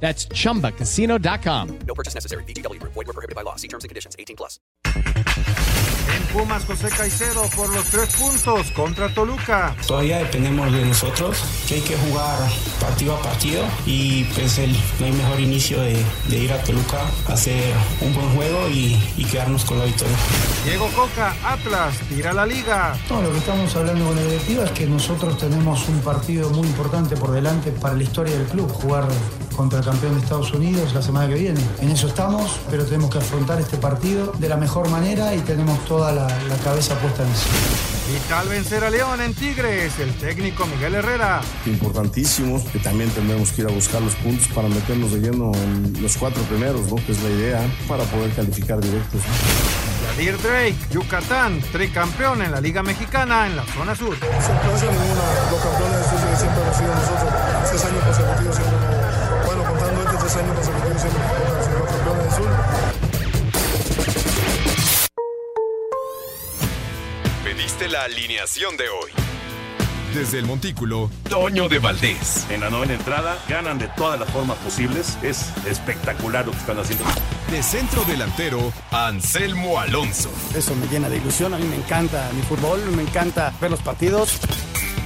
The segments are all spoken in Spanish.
That's chumbacasino.com. No purchase necessary. VGW Group. Void were prohibited by law. See terms and conditions. 18 plus. En Pumas, José Caicedo por los tres puntos contra Toluca. Todavía dependemos de nosotros, que hay que jugar partido a partido y pues el, no hay mejor inicio de, de ir a Toluca, hacer un buen juego y, y quedarnos con la victoria. Diego Coca, Atlas, tira la liga. No, lo que estamos hablando con la directiva es que nosotros tenemos un partido muy importante por delante para la historia del club, jugar contra el campeón de Estados Unidos la semana que viene. En eso estamos, pero tenemos que afrontar este partido de la mejor manera y tenemos toda la, la cabeza puesta en eso. Y tal vencer a León en Tigres, el técnico Miguel Herrera. Importantísimos, que también tendremos que ir a buscar los puntos para meternos de lleno en los cuatro primeros, ¿no? Que es la idea, para poder calificar directos. Yadir Drake, Yucatán, tricampeón en la Liga Mexicana en la zona sur. Sorpresa ninguna, los campeones difíciles siempre hemos sido nosotros. Tres años consecutivos tres años consecutivos los campeones del sur. Pediste la alineación de hoy. Desde el Montículo, Toño de Valdés. En la novena entrada ganan de todas las formas posibles. Es espectacular lo que están haciendo. De centro delantero, Anselmo Alonso. Eso me llena de ilusión. A mí me encanta mi fútbol, me encanta ver los partidos.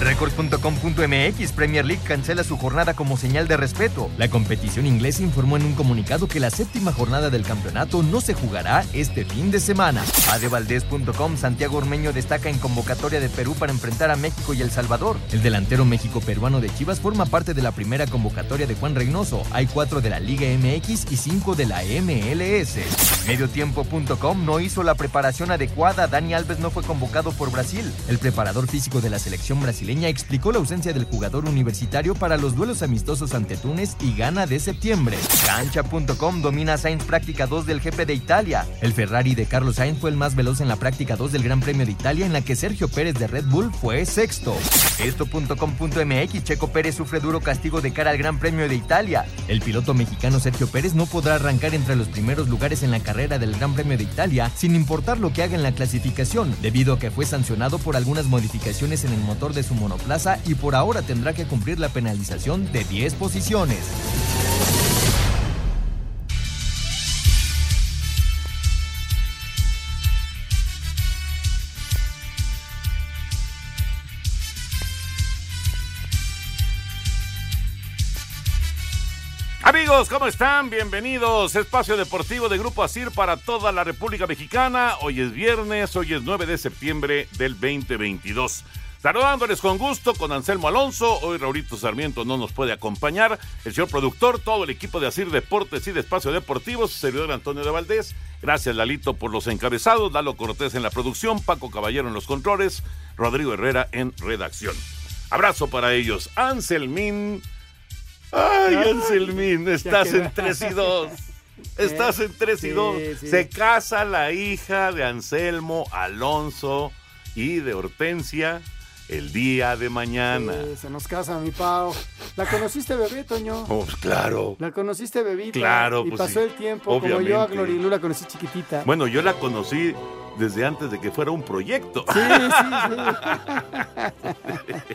Record.com.mx Premier League cancela su jornada como señal de respeto. La competición inglesa informó en un comunicado que la séptima jornada del campeonato no se jugará este fin de semana. Adevaldez.com Santiago Ormeño destaca en convocatoria de Perú para enfrentar a México y El Salvador. El delantero México-peruano de Chivas forma parte de la primera convocatoria de Juan Reynoso. Hay cuatro de la Liga MX y cinco de la MLS. Mediotiempo.com no hizo la preparación adecuada. Dani Alves no fue convocado por Brasil. El preparador físico de la selección brasileña explicó la ausencia del jugador universitario para los duelos amistosos ante Túnez y Ghana de septiembre. Cancha.com domina Sainz práctica 2 del GP de Italia. El Ferrari de Carlos Sainz fue el más veloz en la práctica 2 del Gran Premio de Italia en la que Sergio Pérez de Red Bull fue sexto. Esto.com.mx Checo Pérez sufre duro castigo de cara al Gran Premio de Italia. El piloto mexicano Sergio Pérez no podrá arrancar entre los primeros lugares en la carrera del Gran Premio de Italia sin importar lo que haga en la clasificación, debido a que fue sancionado por algunas modificaciones en el motor de su monoplaza y por ahora tendrá que cumplir la penalización de 10 posiciones. Amigos, ¿cómo están? Bienvenidos. Espacio Deportivo de Grupo Asir para toda la República Mexicana. Hoy es viernes, hoy es 9 de septiembre del 2022. Saludándoles con gusto con Anselmo Alonso. Hoy Raulito Sarmiento no nos puede acompañar. El señor productor, todo el equipo de Asir Deportes y de Espacio Deportivo, su servidor Antonio de Valdés. Gracias, Lalito, por los encabezados. Lalo Cortés en la producción, Paco Caballero en los controles, Rodrigo Herrera en redacción. Abrazo para ellos. Anselmín. Ay, Anselmín, estás en 3 y 2. Estás en 3 y 2. Se casa la hija de Anselmo Alonso y de Hortensia el día de mañana. Sí, se nos casa mi Pau. ¿La conociste bebé, Toño? Oh, pues claro. La conociste bebita. Claro, Y pues pasó sí. el tiempo. Obviamente. Como yo a Glorilú la conocí chiquitita. Bueno, yo la conocí desde antes de que fuera un proyecto. Sí, sí, sí.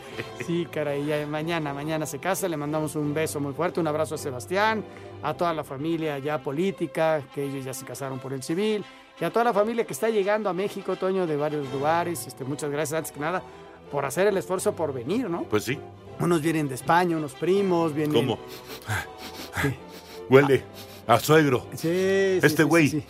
Sí, caray, ya mañana, mañana se casa, le mandamos un beso muy fuerte, un abrazo a Sebastián, a toda la familia ya política, que ellos ya se casaron por el civil, y a toda la familia que está llegando a México, Toño, de varios lugares. Este, muchas gracias, antes que nada, por hacer el esfuerzo por venir, ¿no? Pues sí. Unos vienen de España, unos primos, vienen... ¿Cómo? Huele a suegro. Sí, sí, Este güey. sí.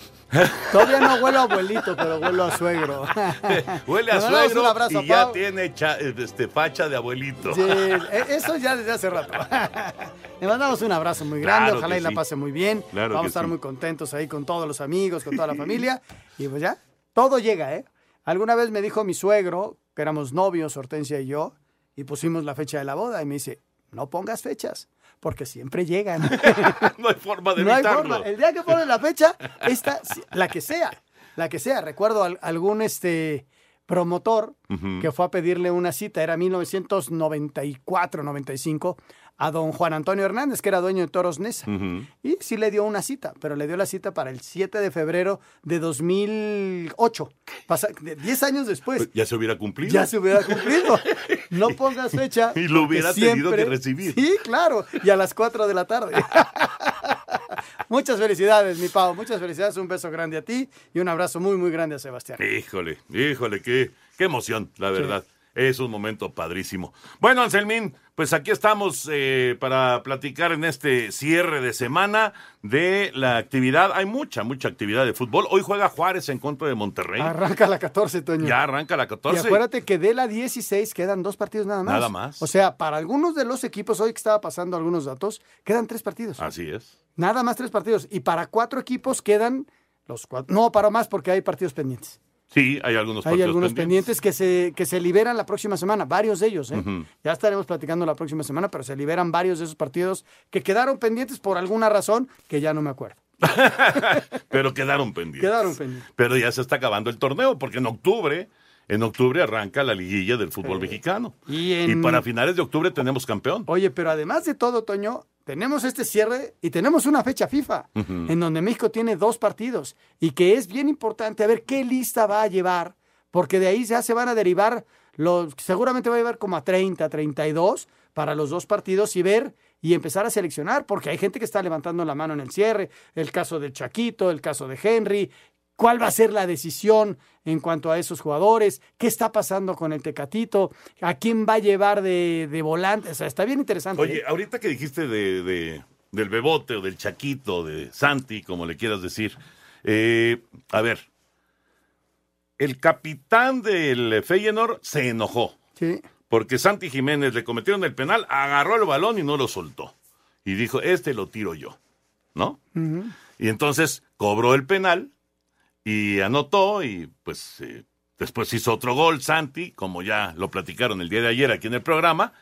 Todavía no huelo a abuelito, pero huelo a suegro. Huele a suegro un abrazo, y ya Pau. tiene cha- este, facha de abuelito. Sí, e- eso ya desde hace rato. Le mandamos un abrazo muy grande, Claro ojalá y la pase muy bien. Claro Vamos a estar sí. muy contentos ahí con todos los amigos, con toda la familia. Y pues ya, todo llega, ¿eh? Alguna vez me dijo mi suegro, que éramos novios, Hortensia y yo, y pusimos la fecha de la boda, y me dice, no pongas fechas, porque siempre llegan. no hay forma de no hay evitarlo. forma. El día que pones la fecha, esta, la que sea, la que sea. Recuerdo al- algún este promotor que fue a pedirle una cita, era 1994, 95, a don Juan Antonio Hernández, que era dueño de Toros Nesa. Y sí le dio una cita, pero le dio la cita para el 7 de febrero de 2008. Pasa, de- 10 años después. Pues Ya se hubiera cumplido. Ya se hubiera cumplido. No pongas fecha. Y lo hubiera tenido que recibir. Sí, claro. Y a las 4 de la tarde. Muchas felicidades, mi Pau. Muchas felicidades. Un beso grande a ti y un abrazo muy, muy grande a Sebastián. Híjole, híjole, qué, qué emoción, la verdad. Es un momento padrísimo. Bueno, Anselmín, pues aquí estamos eh, para platicar en este cierre de semana de la actividad. Hay mucha, mucha actividad de fútbol. Hoy juega Juárez en contra de Monterrey. Arranca la 14, Toño. Ya arranca la Y 14. acuérdate que de la 16 quedan dos partidos nada más. Nada más. O sea, para algunos de los equipos, hoy que estaba pasando algunos datos, quedan tres partidos. Así es. Nada más tres partidos. Y para cuatro equipos quedan los cuatro. No, para más porque hay partidos pendientes. Sí, hay algunos Hay algunos pendientes. pendientes, que, se, que se liberan la próxima semana, varios de ellos. ¿eh? Ya estaremos platicando la próxima semana, pero se liberan varios de esos partidos que quedaron pendientes por alguna razón que ya no me acuerdo. Pero quedaron pendientes. Quedaron pendientes. Pero ya se está acabando el torneo, porque en octubre, en octubre arranca la liguilla del fútbol mexicano. Y, en- Y para finales de octubre tenemos campeón. Oye, pero además de todo, Toño, tenemos este cierre y tenemos una fecha FIFA en donde México tiene dos partidos y que es bien importante a ver qué lista va a llevar, porque de ahí ya se van a derivar, los, seguramente va a llevar como a 30, 32 para los dos partidos y ver y empezar a seleccionar, porque hay gente que está levantando la mano en el cierre, el caso del Chaquito, el caso de Henry, cuál va a ser la decisión en cuanto a esos jugadores, qué está pasando con el Tecatito, a quién va a llevar de, de volante, o sea, está bien interesante. Oye, ¿eh? ahorita que dijiste de, de- del bebote o del chaquito, de Santi, como le quieras decir, eh, a ver, el capitán del Feyenoord se enojó Sí. porque Santi Jiménez le cometieron el penal, agarró el balón y no lo soltó. Y dijo, este lo tiro yo, ¿no? Y entonces cobró el penal y anotó y pues eh, después hizo otro gol Santi, como ya lo platicaron el día de ayer aquí en el programa,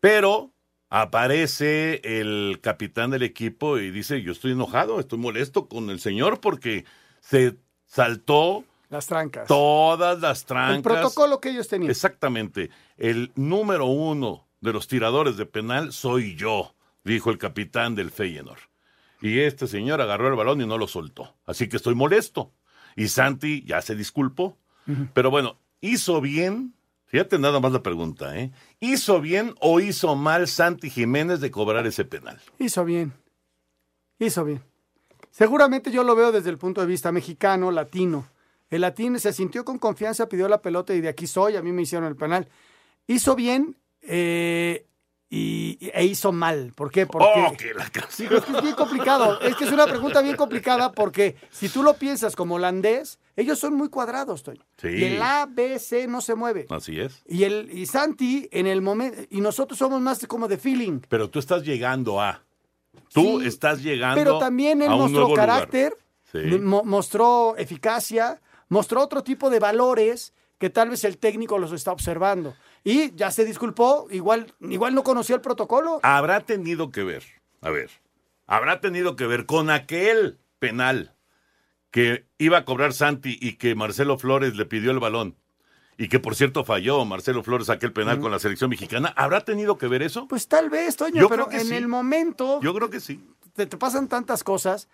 pero aparece el capitán del equipo y dice, yo estoy enojado, estoy molesto con el señor porque se saltó Las trancas. todas las trancas. El protocolo que ellos tenían. Exactamente. El número uno de los tiradores de penal soy yo, dijo el capitán del Feyenoord. Y este señor agarró el balón y no lo soltó. Así que estoy molesto. Y Santi ya se disculpó. Pero bueno, ¿hizo bien? Fíjate nada más la pregunta, ¿eh? ¿Hizo bien o hizo mal Santi Jiménez de cobrar ese penal? Hizo bien. Hizo bien. Seguramente yo lo veo desde el punto de vista mexicano, latino. El latino se sintió con confianza, pidió la pelota y de aquí soy, a mí me hicieron el penal. Hizo bien eh, y, e hizo mal. ¿Por qué? Porque... ¡Oh, que la Sí, es que es bien complicado. Es que es una pregunta bien complicada porque si tú lo piensas como holandés, ellos son muy cuadrados, Toño. Sí. Y el A, B, C no se mueve. Así es. Y el y Santi en el momento y nosotros somos más como de feeling. Pero tú estás llegando a... Tú Sí, estás llegando Pero también él a un mostró nuevo lugar. carácter, Sí. mo- mostró eficacia, mostró otro tipo de valores que tal vez el técnico los está observando. Y ya se disculpó, igual, igual no conoció el protocolo. habrá tenido que ver, a ver, habrá tenido que ver con aquel penal que iba a cobrar Santi y que Marcelo Flores le pidió el balón y que por cierto falló Marcelo Flores aquel penal con la selección mexicana. ¿Habrá tenido que ver eso? Pues tal vez, Toño, Yo pero creo que en sí. el momento Yo creo que sí. te, te pasan tantas cosas.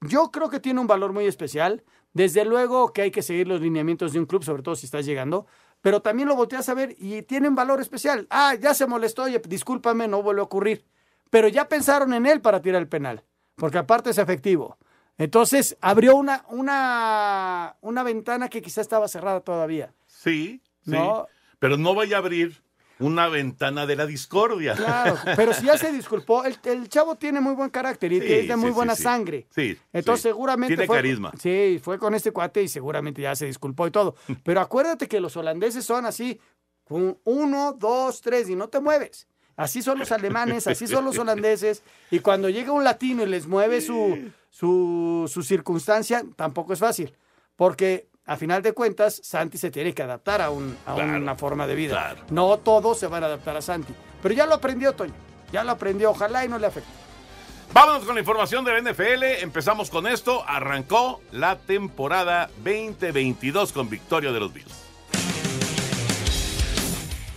Yo creo que tiene un valor muy especial. Desde luego que hay que seguir los lineamientos de un club, sobre todo si estás llegando, pero también lo volteas a ver y tiene un valor especial. Ah, ya se molestó, oye, discúlpame, no vuelve a ocurrir. Pero ya pensaron en él para tirar el penal, porque aparte es efectivo. Entonces abrió una, una, una ventana que quizá estaba cerrada todavía. Sí, sí. No. Pero no vaya a abrir una ventana de la discordia. Claro, pero si ya se disculpó, el, el chavo tiene muy buen carácter y Sí, es de muy sí, buena sí, sangre. Sí. Entonces seguramente Tiene fue, carisma. Sí, fue con este cuate y seguramente ya se disculpó y todo. Pero acuérdate que los holandeses son así, uno, dos, tres y no te mueves. Así son los alemanes, así son los holandeses. Y cuando llega un latino y les mueve su, su, su circunstancia, tampoco es fácil. Porque a final de cuentas, Santi se tiene que adaptar a, un- a Claro, una forma de vida. claro. No todos se van a adaptar a Santi. Pero ya lo aprendió, Toño. Ya lo aprendió. Ojalá y no le afecte. Vámonos con la información de la NFL. Empezamos con esto. Arrancó la temporada 2022 con victoria de los Bills.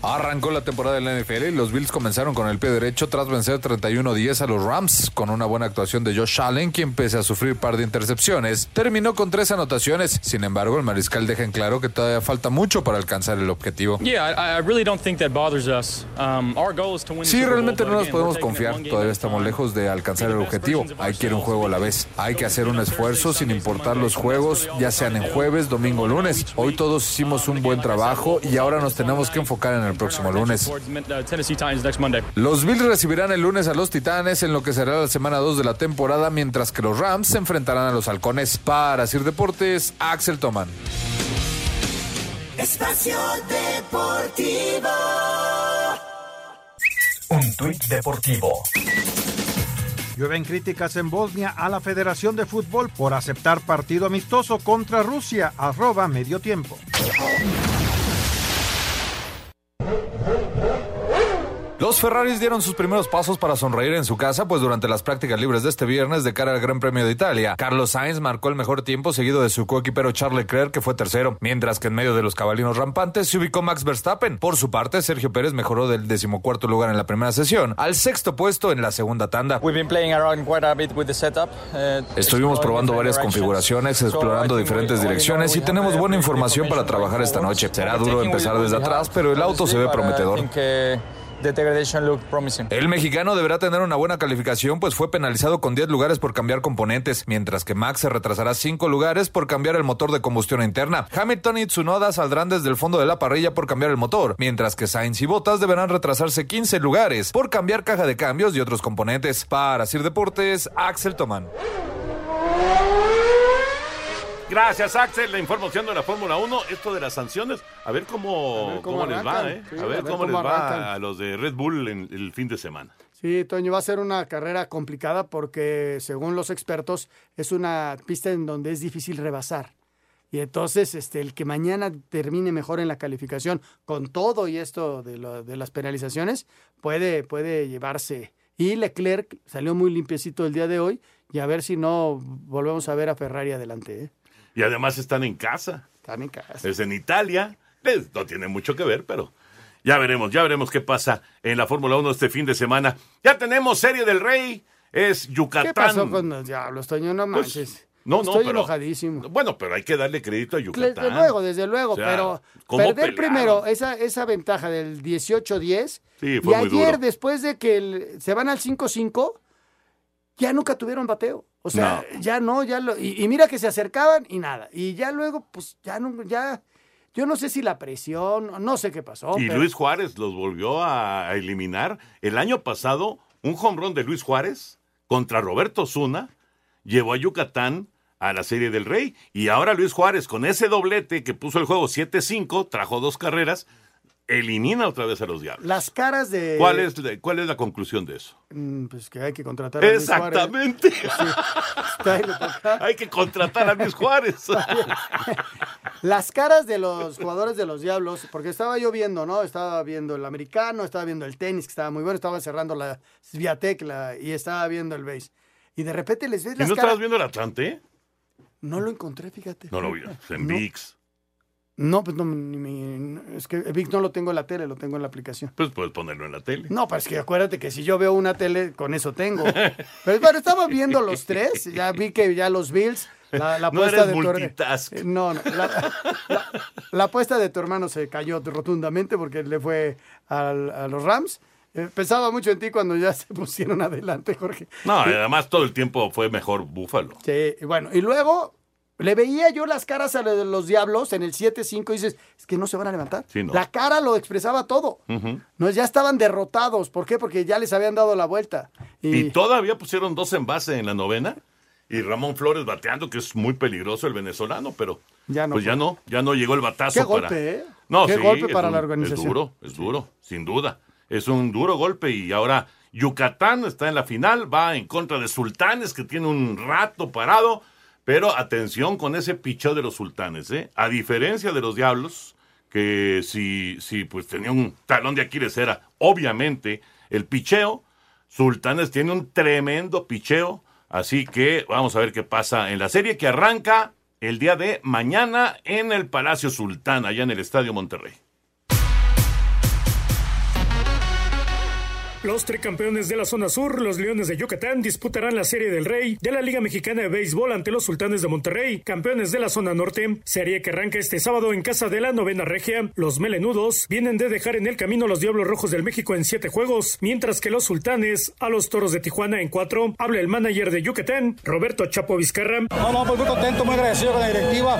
Arrancó la temporada de la NFL y los Bills comenzaron con el pie derecho tras vencer 31-10 a los Rams con una buena actuación de Josh Allen, quien pese a sufrir par de intercepciones, terminó con tres anotaciones. Sin embargo, el mariscal deja en claro que todavía falta mucho para alcanzar el objetivo. Um, Sí, realmente no nos podemos confiar. Todavía estamos lejos de alcanzar el objetivo. Hay que ir un juego a la vez. Hay que hacer un esfuerzo sin importar los juegos, ya sean en jueves, domingo lunes. Hoy todos hicimos un buen trabajo y ahora nos tenemos que enfocar en el próximo lunes. Los Bills recibirán el lunes a los Titanes en lo que será la semana 2 de la temporada, mientras que los Rams se enfrentarán a los Halcones. Para Sir Deportes, Axel Toman. Espacio Deportivo. Un tuit deportivo. Llueven críticas en Bosnia a la Federación de Fútbol por aceptar partido amistoso contra Rusia, arroba medio tiempo. Los Ferraris dieron sus primeros pasos para sonreír en su casa, pues durante las prácticas libres de este viernes de cara al Gran Premio de Italia, Carlos Sainz marcó el mejor tiempo seguido de su coequipero Charles Leclerc, que fue tercero, mientras que en medio de los cabalinos rampantes se ubicó Max Verstappen. Por su parte, Sergio Pérez mejoró del decimocuarto lugar en la primera sesión al sexto puesto en la segunda tanda. Uh, Estuvimos probando varias configuraciones, explorando diferentes direcciones y tenemos buena información para trabajar esta noche. Será duro empezar desde atrás, pero el auto se ve prometedor. The degradation promising. El mexicano deberá tener una buena calificación, pues fue penalizado con 10 lugares por cambiar componentes, mientras que Max se retrasará 5 lugares por cambiar el motor de combustión interna. Hamilton y Tsunoda saldrán desde el fondo de la parrilla por cambiar el motor, mientras que Sainz y Bottas deberán retrasarse 15 lugares por cambiar caja de cambios y otros componentes. Para Sir Deportes, Axel Tomán. Gracias, Axel. La información de la Fórmula 1. Esto de las sanciones. A ver cómo, A ver cómo cómo les va. ¿eh? Sí, a ver cómo, les arrancan. va a los de Red Bull en el fin de semana. Sí, Toño, va a ser una carrera complicada porque, según los expertos, es una pista en donde es difícil rebasar. Y entonces, este, el que mañana termine mejor en la calificación con todo y esto de, lo- de las penalizaciones, puede, puede llevarse. Y Leclerc salió muy limpiecito el día de hoy y a ver si no volvemos a ver a Ferrari adelante. ¿eh? Y además están en casa. Están en casa. Es en Italia. No tiene mucho que ver, pero ya veremos, ya veremos qué pasa en la Fórmula 1 este fin de semana. Ya tenemos Serie del Rey. Es Yucatán. ¿Qué pasó con los diablos, Toño? No Pues, manches. no, no, Estoy pero- enojadísimo. Bueno, pero hay que darle crédito a Yucatán. Desde luego, desde luego, O sea, pero ¿cómo perder primero esa, esa ventaja del 18-10 Sí, y ayer, duro. después de que el- se van al 5-5, ya nunca tuvieron bateo. O sea, ya no, ya lo. Y, y mira que se acercaban y nada. Y ya luego, pues ya no, ya. Yo no sé si la presión, no sé qué pasó. Y pero- Luis Juárez los volvió a, a eliminar. El año pasado, un hombrón de Luis Juárez contra Roberto Zuna llevó a Yucatán a la Serie del Rey. Y ahora Luis Juárez, con ese doblete que puso el juego 7-5, trajo dos carreras, elimina otra vez a los Diablos. Las caras de. ¿Cuál es, la- ¿Cuál es la conclusión de eso? Mm, Pues que hay que contratar a Luis. Exactamente. Toca. Hay que contratar a Luis Juárez. Las caras de los jugadores de los Diablos, porque estaba yo viendo, ¿no? Estaba viendo el americano, estaba viendo el tenis, que estaba muy bueno, estaba cerrando la Sviatek la- y estaba viendo el base. Y de repente les ves ¿Y las no caras. estabas viendo el Atlante? No lo encontré, fíjate. No lo vi. En. VIX. No, pues no, ni es que VIX no lo tengo en la tele, lo tengo en la aplicación. Pues puedes ponerlo en la tele. No, pues que acuérdate que si yo veo una tele, con eso tengo. Pero bueno, estaba viendo los tres, ya vi que ya los Bills, la, la No apuesta de tu. Eh, No, no. La, la- la apuesta de tu hermano se cayó rotundamente porque le fue al- a los Rams. Eh, pensaba mucho en ti cuando ya se pusieron adelante, Jorge. No, además todo el tiempo fue mejor Búfalo. Sí, bueno, y luego Le veía yo las caras a los diablos en el 7-5 y dices, es que no se van a levantar. Sí, no. La cara lo expresaba todo. No, ya estaban derrotados. ¿Por qué? Porque ya les habían dado la vuelta. Y todavía pusieron dos en base en la novena. Y Ramón Flores bateando, que es muy peligroso el venezolano, pero Ya no pues ya no, ya no llegó el batazo Qué para. golpe, ¿eh? No, Qué sí, golpe para un- la organización. Es duro, es duro, sin duda. Es un duro golpe y ahora Yucatán está en la final, va en contra de Sultanes, que tiene un rato parado. Pero atención con ese picheo de los sultanes, ¿eh? A diferencia de los diablos, que si, si pues tenía un talón de Aquiles era obviamente el picheo, Sultanes tiene un tremendo picheo, así que vamos a ver qué pasa en la serie que arranca el día de mañana en el Palacio Sultán, allá en el Estadio Monterrey. Los tricampeones de la zona sur, los Leones de Yucatán, disputarán la Serie del Rey de la Liga Mexicana de Béisbol ante los Sultanes de Monterrey, campeones de la zona norte. Serie que arranca este sábado en casa de la novena regia. Los melenudos vienen de dejar en el camino a los Diablos Rojos del México en siete juegos, mientras que los Sultanes a los Toros de Tijuana en cuatro. Habla el manager de Yucatán, Roberto Chapo Vizcarra. No, no, pues muy contento, muy agradecido con la directiva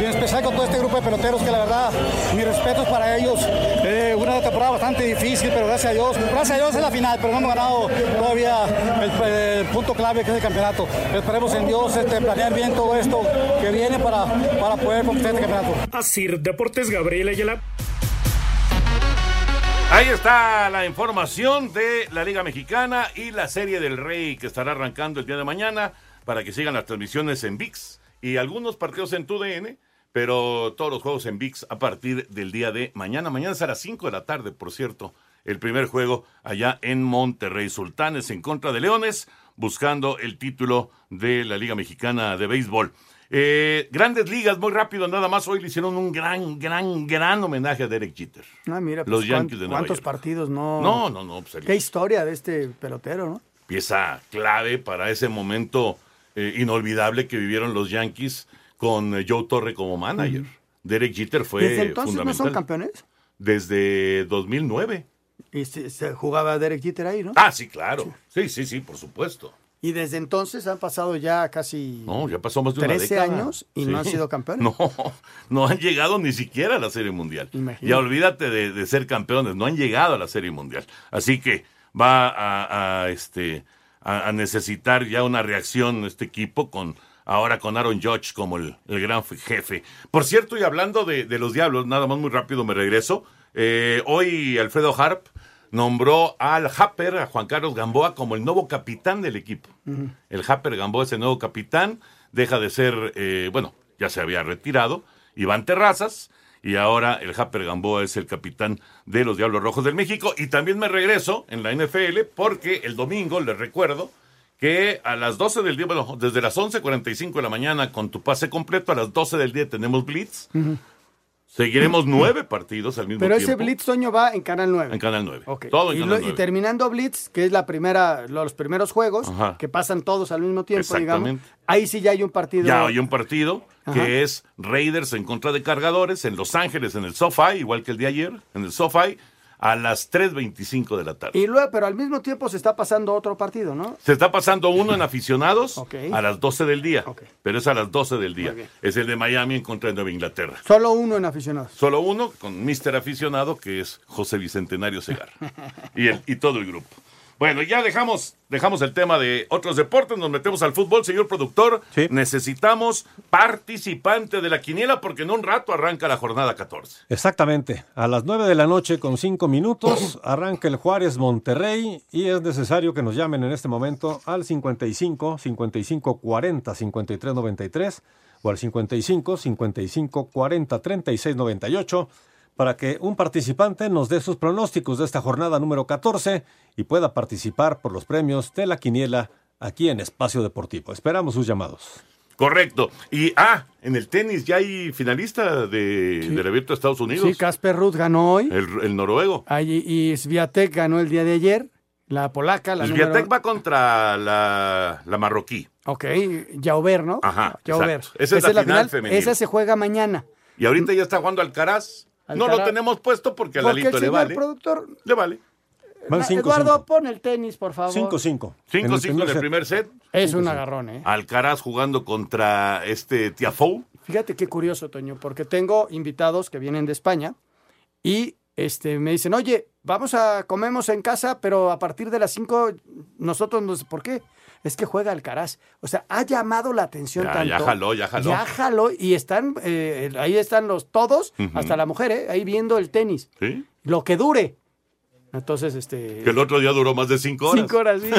y en especial con todo este grupo de peloteros que la verdad, mis respetos para ellos. Eh, una temporada bastante difícil, pero gracias a Dios, gracias a Dios es la final, pero no hemos ganado todavía el, el punto clave que es el campeonato. Esperemos en Dios este, planear bien todo esto que viene para, para poder conquistar este campeonato. Asir Deportes Gabriel Ayala. Ahí está la información de la Liga Mexicana y la Serie del Rey que estará arrancando el día de mañana para que sigan las transmisiones en VIX y algunos partidos en TUDN, pero todos los juegos en VIX a partir del día de mañana. Mañana a las 5 de la tarde, por cierto, el primer juego allá en Monterrey. Sultanes en contra de Leones, buscando el título de la Liga Mexicana de Béisbol. Eh, grandes ligas, muy rápido, nada más. Hoy le hicieron un gran, gran, gran homenaje a Derek Jeter. Ah, mira, Los pues, Yankees cuán- de Nueva ¿Cuántos York. partidos no? No, no, no. pues, Qué historia de este pelotero, ¿no? pieza clave para ese momento eh, inolvidable que vivieron los Yankees con eh, Joe Torre como manager. Derek Jeter fue Desde entonces no son campeones. Desde 2009. Y se, se jugaba Derek Jeter ahí, ¿no? Ah, sí, claro. Sí, sí, sí, por supuesto. Y desde entonces han pasado ya casi No, ya pasó más de una 13 década. años y Sí. no han sido campeones. No, no han llegado ni siquiera a la Serie Mundial. Imagínate. Ya olvídate de, de ser campeones, no han llegado a la Serie Mundial. Así que va a, a, este, a, a necesitar ya una reacción este equipo con ahora con Aaron Judge como el, el gran jefe. Por cierto, y hablando de, de los Diablos, nada más muy rápido me regreso. Eh, hoy Alfredo Harp nombró al Happer, a Juan Carlos Gamboa, como el nuevo capitán del equipo. El Happer Gamboa es el nuevo capitán, deja de ser, eh, bueno, ya se había retirado, Iván Terrazas, y ahora el Happer Gamboa es el capitán de los Diablos Rojos del México. Y también me regreso en la NFL porque el domingo, les recuerdo, que a las 12 del día, bueno, desde las 11.45 de la mañana con tu pase completo, a las 12 del día tenemos Blitz. Seguiremos nueve partidos al mismo Pero tiempo. ese Blitz Toño va en Canal 9. En Canal 9. Ok. Todo en y, Canal lo- y 9. terminando Blitz, que es la primera, los primeros juegos, Ajá. que pasan todos al mismo tiempo, digamos. Exactamente. Ahí sí ya hay un partido. Ya hay un partido Ajá. que es Raiders en contra de Cargadores en Los Ángeles, en el SoFi, igual que el de ayer, en el SoFi, a las 3.25 de la tarde. Y luego, pero al mismo tiempo se está pasando otro partido, ¿no? Se está pasando uno en aficionados a las 12 del día, pero es a las 12 del día. Es el de Miami en contra de Nueva Inglaterra. Solo uno en aficionados. Solo uno con Mr. Aficionado, que es José Bicentenario Segar. y, el, y todo el grupo. Bueno, ya dejamos, dejamos el tema de otros deportes, nos metemos al fútbol, señor productor. Necesitamos participante de la quiniela porque en un rato arranca la jornada 14. Exactamente. A las 9 de la noche con 5 minutos arranca el Juárez Monterrey y es necesario que nos llamen en este momento al 55 55 40 53 93 o al 55 55 40 36 98 para que un participante nos dé sus pronósticos de esta jornada número 14 y pueda participar por los premios de la quiniela aquí en Espacio Deportivo. Esperamos sus llamados. Correcto. Y, ah, en el tenis ya hay finalista de, del abierto de Estados Unidos. Sí, Casper Ruth ganó hoy. el, el noruego. Ahí- y Sviatek ganó el día de ayer. La polaca, la Sviatek número... va contra la, la marroquí. Ok, Jauber, ¿no? Ajá, Jauber. Esa es la final femenil. Esa se juega mañana. Y ahorita ya está jugando Alcaraz. No lo tenemos puesto porque a Porque Lalito el le vale. productor Le vale. Van 5-5. Eduardo, pon el tenis, por favor. 5-5. En el 5-5 en el set. primer set. Es un agarrón, ¿eh? Alcaraz jugando contra este Tiafoe. Fíjate qué curioso, Toño, porque tengo invitados que vienen de España y este, me dicen, oye, vamos a comemos en casa, pero a partir de las 5 nosotros nos... ¿Por qué? Es que juega Alcaraz. O sea, ha llamado la atención Ya, tanto. ya jaló, ya jaló. Ya jaló y están, eh, ahí están los todos, hasta la mujer, ¿eh? ahí viendo el tenis. ¿Sí? Lo que dure. Entonces, este... Que el otro día duró más de cinco horas. Cinco horas, sí,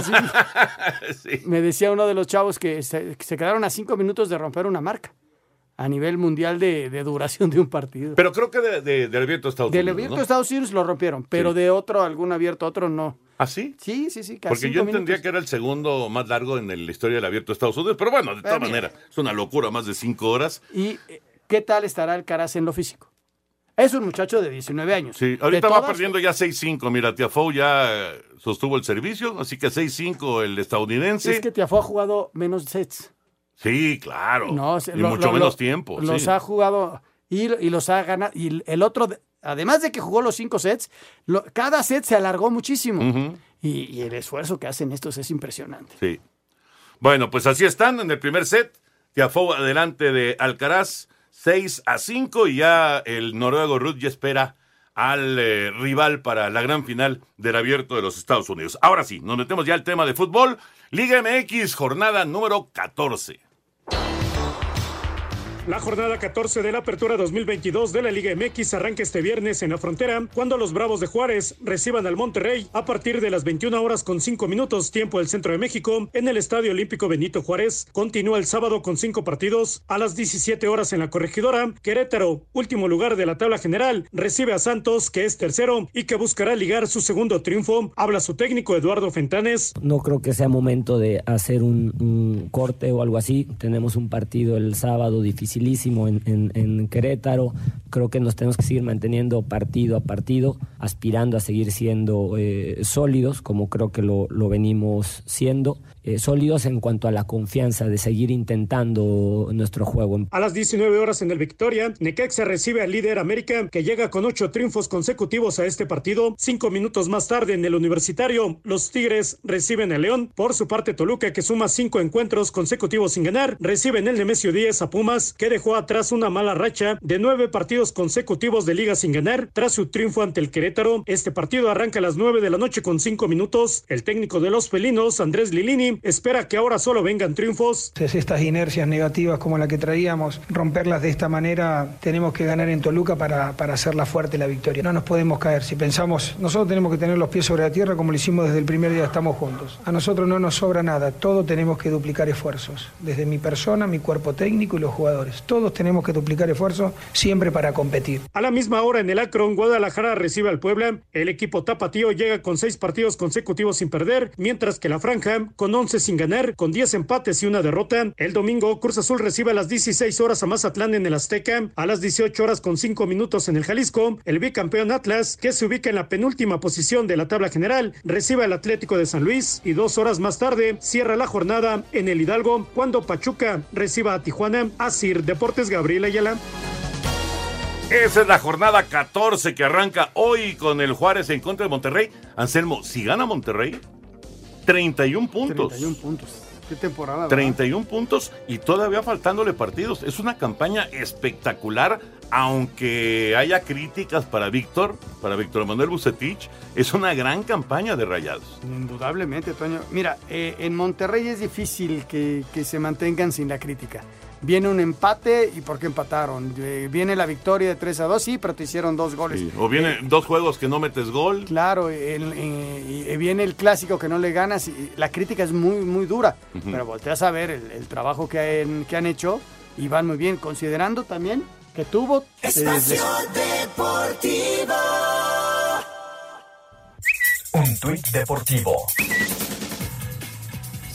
sí. Me decía uno de los chavos que se, que se quedaron a cinco minutos de romper una marca a nivel mundial de, de duración de un partido. Pero creo que de, de- del abierto de Estados Del Unidos. abierto ¿no? de Estados Unidos lo rompieron, pero de otro, algún abierto, otro no. ¿Ah, sí? Sí, sí, sí. casi Porque yo entendía minutos. que era el segundo más largo en la historia del abierto de Estados Unidos. Pero bueno, de todas maneras, es una locura, más de cinco horas. ¿Y eh, qué tal estará Alcaraz en lo físico? Es un muchacho de 19 años. Sí, ahorita va todas- perdiendo ya 6-5. Mira, Tiafoe ya sostuvo el servicio, así que 6-5 el estadounidense. Es que Tiafoe ha jugado menos sets. Sí, claro. No, y lo- mucho lo- menos tiempo. Los sí. ha jugado y, y los ha ganado. Y el otro, de- además de que jugó los cinco sets, lo- cada set se alargó muchísimo. Y el esfuerzo que hacen estos es impresionante. Sí. Bueno, pues así están en el primer set. Tiafoe adelante de Alcaraz, 6 a 5 y ya el noruego Ruth ya espera al eh, rival para la gran final del abierto de los Estados Unidos. Ahora sí, nos metemos ya al tema de fútbol. Liga MX, jornada número 14. La jornada 14 de la Apertura 2022 de la Liga MX arranca este viernes en la frontera cuando los Bravos de Juárez reciban al Monterrey a partir de las 21 horas con 5 minutos tiempo del Centro de México en el Estadio Olímpico Benito Juárez. Continúa el sábado con 5 partidos a las 17 horas en la Corregidora. Querétaro, último lugar de la tabla general, recibe a Santos que es tercero y que buscará ligar su segundo triunfo. Habla su técnico Eduardo Fentanes. No creo que sea momento de hacer un, un corte o algo así. Tenemos un partido el sábado dificilísimo en, en- en Querétaro. Creo que nos tenemos que seguir manteniendo partido a partido, aspirando a seguir siendo eh, sólidos, como creo que lo, lo venimos siendo. Eh, sólidos en cuanto a la confianza de seguir intentando nuestro juego. A las 19 horas en el Victoria, Necaxa recibe al líder América, que llega con ocho triunfos consecutivos a este partido. Cinco minutos más tarde en el Universitario, los Tigres reciben a León. Por su parte, Toluca, que suma cinco encuentros consecutivos sin ganar, recibe en el Nemesio 10 a Pumas, que dejó atrás una mala racha de nueve partidos consecutivos de liga sin ganar tras su triunfo ante el Querétaro. Este partido arranca a las 9 de la noche con cinco minutos. El técnico de los felinos, Andrés Lilini, espera que ahora solo vengan triunfos. Estas inercias negativas como la que traíamos, romperlas de esta manera, tenemos que ganar en Toluca para, para hacerla fuerte la victoria. No nos podemos caer. Si pensamos, nosotros tenemos que tener los pies sobre la tierra como lo hicimos desde el primer día estamos juntos. A nosotros no nos sobra nada, todo tenemos que duplicar esfuerzos. Desde mi persona, mi cuerpo técnico y los jugadores. Todos tenemos que duplicar esfuerzos siempre para competir. A la misma hora en el Akron, Guadalajara recibe al Puebla. El equipo tapatío llega con seis partidos consecutivos sin perder, mientras que la franja con 11 sin ganar, con 10 empates y una derrota. El domingo, Cruz Azul recibe a las 16 horas a Mazatlán en el Azteca, a las 18 horas con 5 minutos en el Jalisco. El bicampeón Atlas, que se ubica en la penúltima posición de la tabla general, recibe al Atlético de San Luis y dos horas más tarde cierra la jornada en el Hidalgo cuando Pachuca reciba a Tijuana. Asir Deportes Gabriel Ayala. Esa es la jornada 14 que arranca hoy con el Juárez en contra de Monterrey. Anselmo, si gana Monterrey, 31 puntos. 31 puntos. Qué temporada. ¿verdad? 31 puntos y todavía faltándole partidos. Es una campaña espectacular, aunque haya críticas para Víctor, para Víctor Manuel Bucetich. Es una gran campaña de rayados. Indudablemente, Toño. Mira, eh, en Monterrey es difícil que, que se mantengan sin la crítica. Viene un empate y ¿por qué empataron? Eh, viene la victoria de 3 a 2, sí, pero te hicieron dos goles. Sí, O vienen dos juegos que no metes gol. Claro, el- eh, y viene el clásico que no le ganas y la crítica es muy, muy dura. Pero volteas a ver el, el trabajo que han, que han hecho y van muy bien, considerando también que tuvo... eh, Espacio Deportivo. Un tuit deportivo.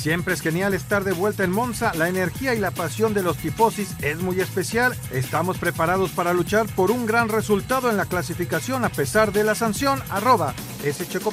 Siempre es genial estar de vuelta en Monza. La energía y la pasión de los tifosis es muy especial. Estamos preparados para luchar por un gran resultado en la clasificación a pesar de la sanción. Arroba S. Checo.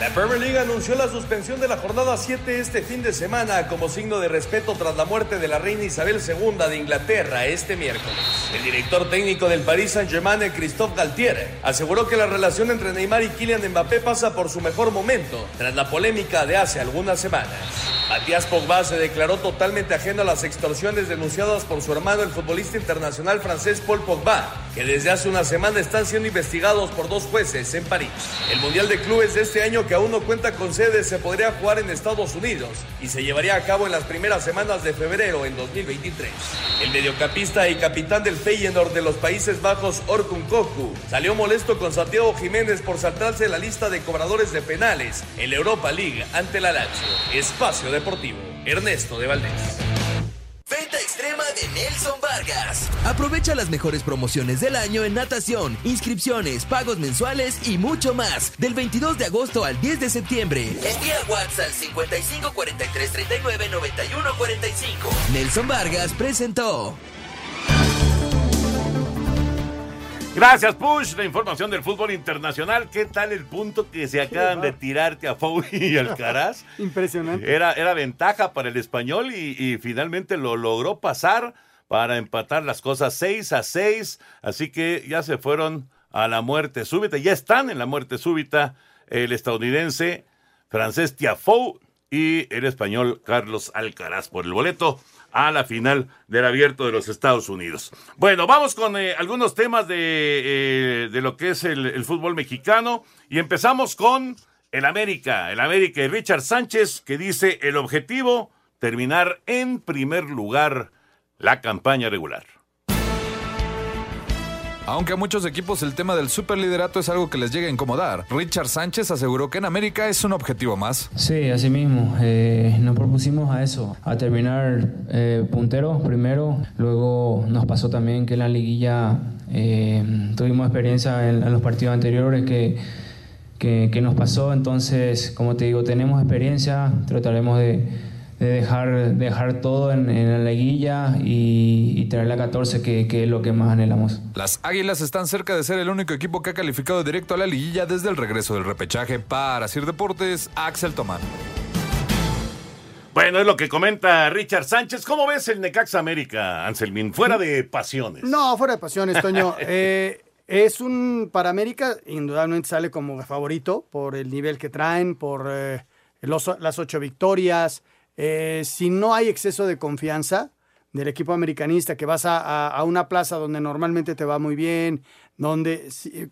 La Premier League anunció la suspensión de la jornada 7 este fin de semana como signo de respeto tras la muerte de la reina Isabel II de Inglaterra este miércoles. El director técnico del Paris Saint-Germain, Christophe Galtier, aseguró que la relación entre Neymar y Kylian Mbappé pasa por su mejor momento tras la polémica de hace algunas semanas. Matías Pogba se declaró totalmente ajeno a las extorsiones denunciadas por su hermano, el futbolista internacional francés Paul Pogba, que desde hace una semana están siendo investigados por dos jueces en París. El Mundial de Clubes de este año, que aún no cuenta con sede, se podría jugar en Estados Unidos y se llevaría a cabo en las primeras semanas de febrero en 2023. El mediocampista y capitán del Feyenoord de los Países Bajos, Orkun Koku, salió molesto con Santiago Jiménez por saltarse la lista de cobradores de penales en la Europa League ante la Lazio. Espacio Deportivo, Ernesto de Valdés. Venta extrema de Nelson Vargas. Aprovecha las mejores promociones del año en natación, inscripciones, pagos mensuales y mucho más. Del 22 de agosto al 10 de septiembre. Envía WhatsApp al 55 43 39 91 45. Nelson Vargas presentó. Gracias, Push. La información del fútbol internacional. ¿Qué tal el punto que se acaban de tirarte a Fou y Alcaraz? Impresionante. Era, era ventaja para el español y, y finalmente lo logró pasar para empatar las cosas 6 a 6. Así que ya se fueron a la muerte súbita. Ya están en la muerte súbita el estadounidense francés Tiafoe y el español Carlos Alcaraz por el boleto a la final del abierto de los Estados Unidos. Bueno, vamos con eh, algunos temas de, eh, de, lo que es el, fútbol mexicano y empezamos con el América, el América y Richard Sánchez que dice el objetivo terminar en primer lugar la campaña regular. Aunque a muchos equipos el tema del superliderato es algo que les llega a incomodar, Richard Sánchez aseguró que en América es un objetivo más. Sí, así mismo. Eh, nos propusimos a eso, a terminar eh, puntero primero. Luego nos pasó también que en la liguilla eh, tuvimos experiencia en, en, los partidos anteriores que, que, que nos pasó. Entonces, como te digo, tenemos experiencia, trataremos de de dejar, dejar todo en, en la liguilla y, y, traer la 14, que, que, es lo que más anhelamos. Las Águilas están cerca de ser el único equipo que ha calificado directo a la liguilla desde el regreso del repechaje. Para Sir Deportes, Axel Tomán. Bueno, es lo que comenta Richard Sánchez. ¿Cómo ves el Necaxa América, Anselmín? Fuera de pasiones. No, fuera de pasiones, Toño. eh, es un, para América, indudablemente sale como favorito por el nivel que traen, por eh, los, las ocho victorias. Eh, si no hay exceso de confianza del equipo americanista, que vas a, una plaza donde normalmente te va muy bien, donde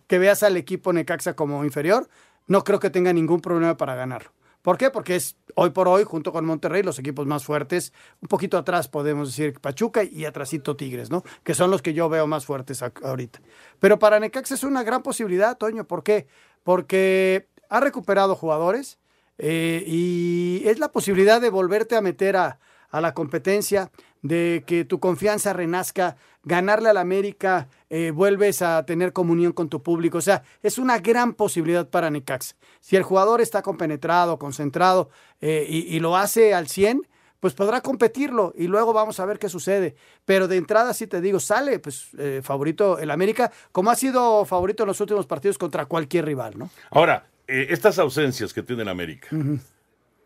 que veas al equipo Necaxa como inferior, no creo que tenga ningún problema para ganarlo. ¿Por qué? Porque es hoy por hoy, junto con Monterrey, los equipos más fuertes, un poquito atrás podemos decir Pachuca y atrásito Tigres, ¿no? Que son los que yo veo más fuertes ahorita. Pero para Necaxa es una gran posibilidad, Toño. ¿Por qué? Porque ha recuperado jugadores, eh, y es la posibilidad de volverte a meter a, a, la competencia, de que tu confianza renazca, ganarle al América, eh, vuelves a tener comunión con tu público. O sea, es una gran posibilidad para Necax. Si el jugador está compenetrado, concentrado eh, y, y, lo hace al 100, pues podrá competirlo y luego vamos a ver qué sucede. Pero de entrada, sí te digo, sale pues eh, favorito el América, como ha sido favorito en los últimos partidos contra cualquier rival, ¿no? Ahora, eh, estas ausencias que tiene América, uh -huh.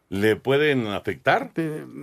¿le pueden afectar?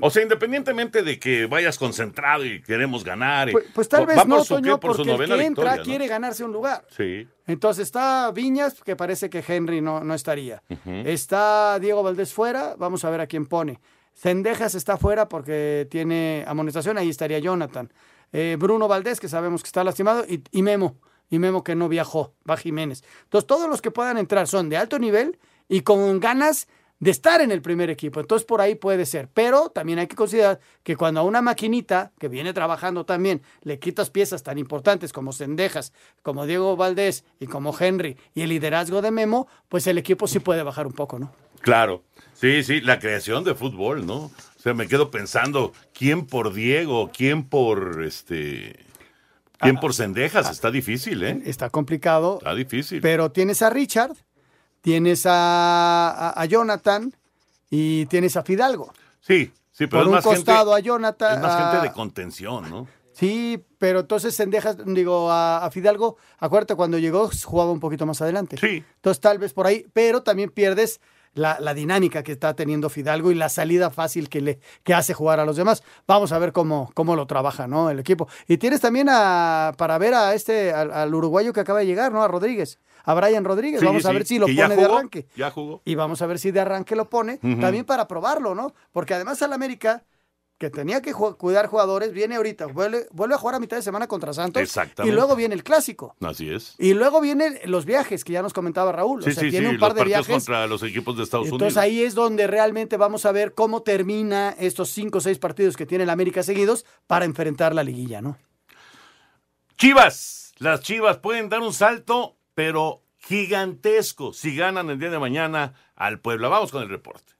O sea, independientemente de que vayas concentrado y queremos ganar. Pues, pues, tal vez no, Toño, por porque su el que entra quiere ganarse un lugar. Sí. Entonces está Viñas, que parece que Henry no, no estaría. Uh -huh. Está Diego Valdés fuera, vamos a ver a quién pone. Cendejas está fuera porque tiene amonestación, ahí estaría Jonathan. Eh, Bruno Valdés, que sabemos que está lastimado, y, y Memo y Memo que no viajó, va Jiménez. Entonces, todos los que puedan entrar son de alto nivel y con ganas de estar en el primer equipo. Entonces, por ahí puede ser. Pero también hay que considerar que cuando a una maquinita que viene trabajando también le quitas piezas tan importantes como Sendejas, como Diego Valdés y como Henry y el liderazgo de Memo, pues el equipo sí puede bajar un poco, ¿no? Claro. Sí, sí, la creación de fútbol, ¿no? O sea, me quedo pensando, ¿quién por Diego? ¿Quién por este ¿Quién por Cendejas? Está difícil, ¿eh? Está complicado. Está difícil. Pero tienes a Richard, tienes a, a- a Jonathan y tienes a Fidalgo. Sí, sí, pero Por es un más costado gente, a Jonathan. es más gente de contención, ¿no? Sí, pero entonces Sendejas, digo, a, a Fidalgo, acuérdate, cuando llegó jugaba un poquito más adelante. Sí. Entonces tal vez por ahí, pero también pierdes la, la dinámica que está teniendo Fidalgo y la salida fácil que le que hace jugar a los demás. Vamos a ver cómo, cómo lo trabaja, ¿no? El equipo. Y tienes también a, para ver a este, al, al uruguayo que acaba de llegar, ¿no? A Rodríguez, a Brian Rodríguez. Sí, vamos a sí, ver si lo pone de arranque. Ya jugó. Y vamos a ver si de arranque lo pone, también para probarlo, ¿no? Porque además al América, que tenía que cuidar jugadores, viene ahorita, vuelve, vuelve a jugar a mitad de semana contra Santos. Exactamente. Y luego viene el clásico. Así es. Y luego vienen los viajes, que ya nos comentaba Raúl. Sí, o sea, sí, tiene sí, un par los de viajes. contra los equipos de Estados Entonces Unidos. ahí es donde realmente vamos a ver cómo termina estos cinco o seis partidos que tiene el América seguidos para enfrentar la liguilla, ¿no? Chivas, las Chivas pueden dar un salto, pero gigantesco si ganan el día de mañana al Puebla. Vamos con el reporte.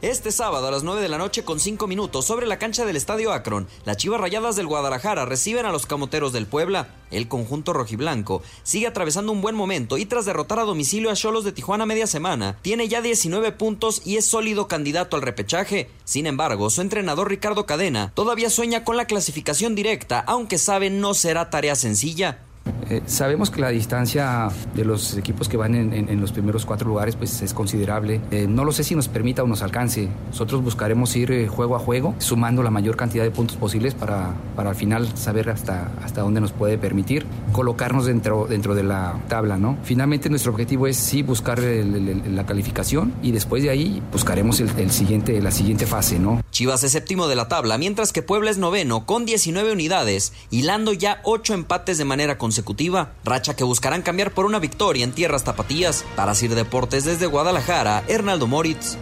Este sábado a las 9 de la noche con 5 minutos sobre la cancha del Estadio Akron, las Chivas Rayadas del Guadalajara reciben a los Camoteros del Puebla. El conjunto rojiblanco sigue atravesando un buen momento y tras derrotar a domicilio a Cholos de Tijuana media semana, tiene ya 19 puntos y es sólido candidato al repechaje. Sin embargo, su entrenador Ricardo Cadena todavía sueña con la clasificación directa, aunque sabe no será tarea sencilla. Eh, sabemos que la distancia de los equipos que van en, en- en los primeros cuatro lugares pues es considerable. Eh, no lo sé si nos permita o nos alcance. Nosotros buscaremos ir eh, juego a juego, sumando la mayor cantidad de puntos posibles para, para al final saber hasta, hasta dónde nos puede permitir colocarnos dentro, dentro de la tabla. ¿no? Finalmente nuestro objetivo es sí buscar la calificación y después de ahí buscaremos el siguiente, la siguiente fase. ¿no? Chivas es séptimo de la tabla, mientras que Puebla es noveno con 19 unidades, hilando ya 8 empates de manera consecutiva, racha que buscarán cambiar por una victoria en tierras tapatías. Para Sir Deportes desde Guadalajara, Hernaldo Moritz.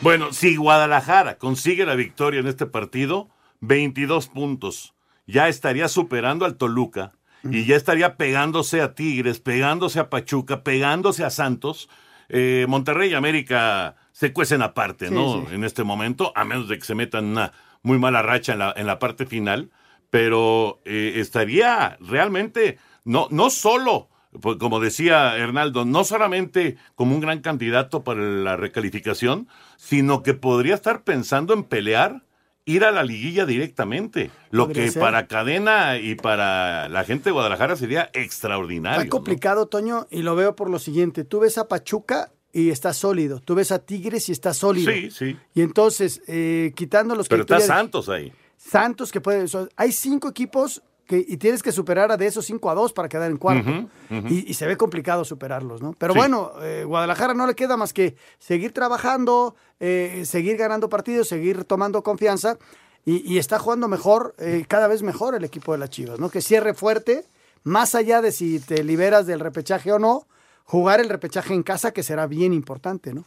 Bueno, si Guadalajara consigue la victoria en este partido, 22 puntos. Ya estaría superando al Toluca y ya estaría pegándose a Tigres, pegándose a Pachuca, pegándose a Santos. Eh, Monterrey y América se cuecen aparte, Sí, ¿no? sí. En este momento, a menos de que se metan una muy mala racha en la, en la parte final. Pero eh, estaría realmente, no, no solo pues, como decía Hernaldo, no solamente como un gran candidato para la recalificación, sino que podría estar pensando en pelear, ir a la liguilla directamente. Lo que ser. para Cadena y para la gente de Guadalajara sería extraordinario. Está complicado, Toño, y lo veo por lo siguiente. Tú ves a Pachuca y está sólido. Tú ves a Tigres y está sólido. Sí, sí. Y entonces, eh, quitando los Pero que... está Santos ahí. Santos que puede... so- hay cinco equipos que, y tienes que superar a de esos cinco a dos para quedar en cuarto. Y, y se ve complicado superarlos, ¿no? Pero Sí. bueno, eh, Guadalajara no le queda más que seguir trabajando, eh, seguir ganando partidos, seguir tomando confianza y, y está jugando mejor, eh, cada vez mejor el equipo de las Chivas, ¿no? Que cierre fuerte, más allá de si te liberas del repechaje o no, jugar el repechaje en casa que será bien importante, ¿no?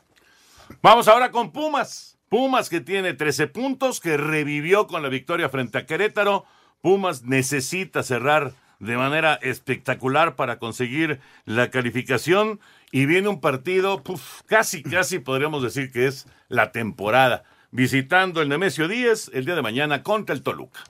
Vamos ahora con Pumas. Pumas que tiene 13 puntos, que revivió con la victoria frente a Querétaro. Pumas necesita cerrar de manera espectacular para conseguir la calificación y viene un partido, casi, casi podríamos decir que es la temporada, visitando el Nemesio 10 el día de mañana contra el Toluca.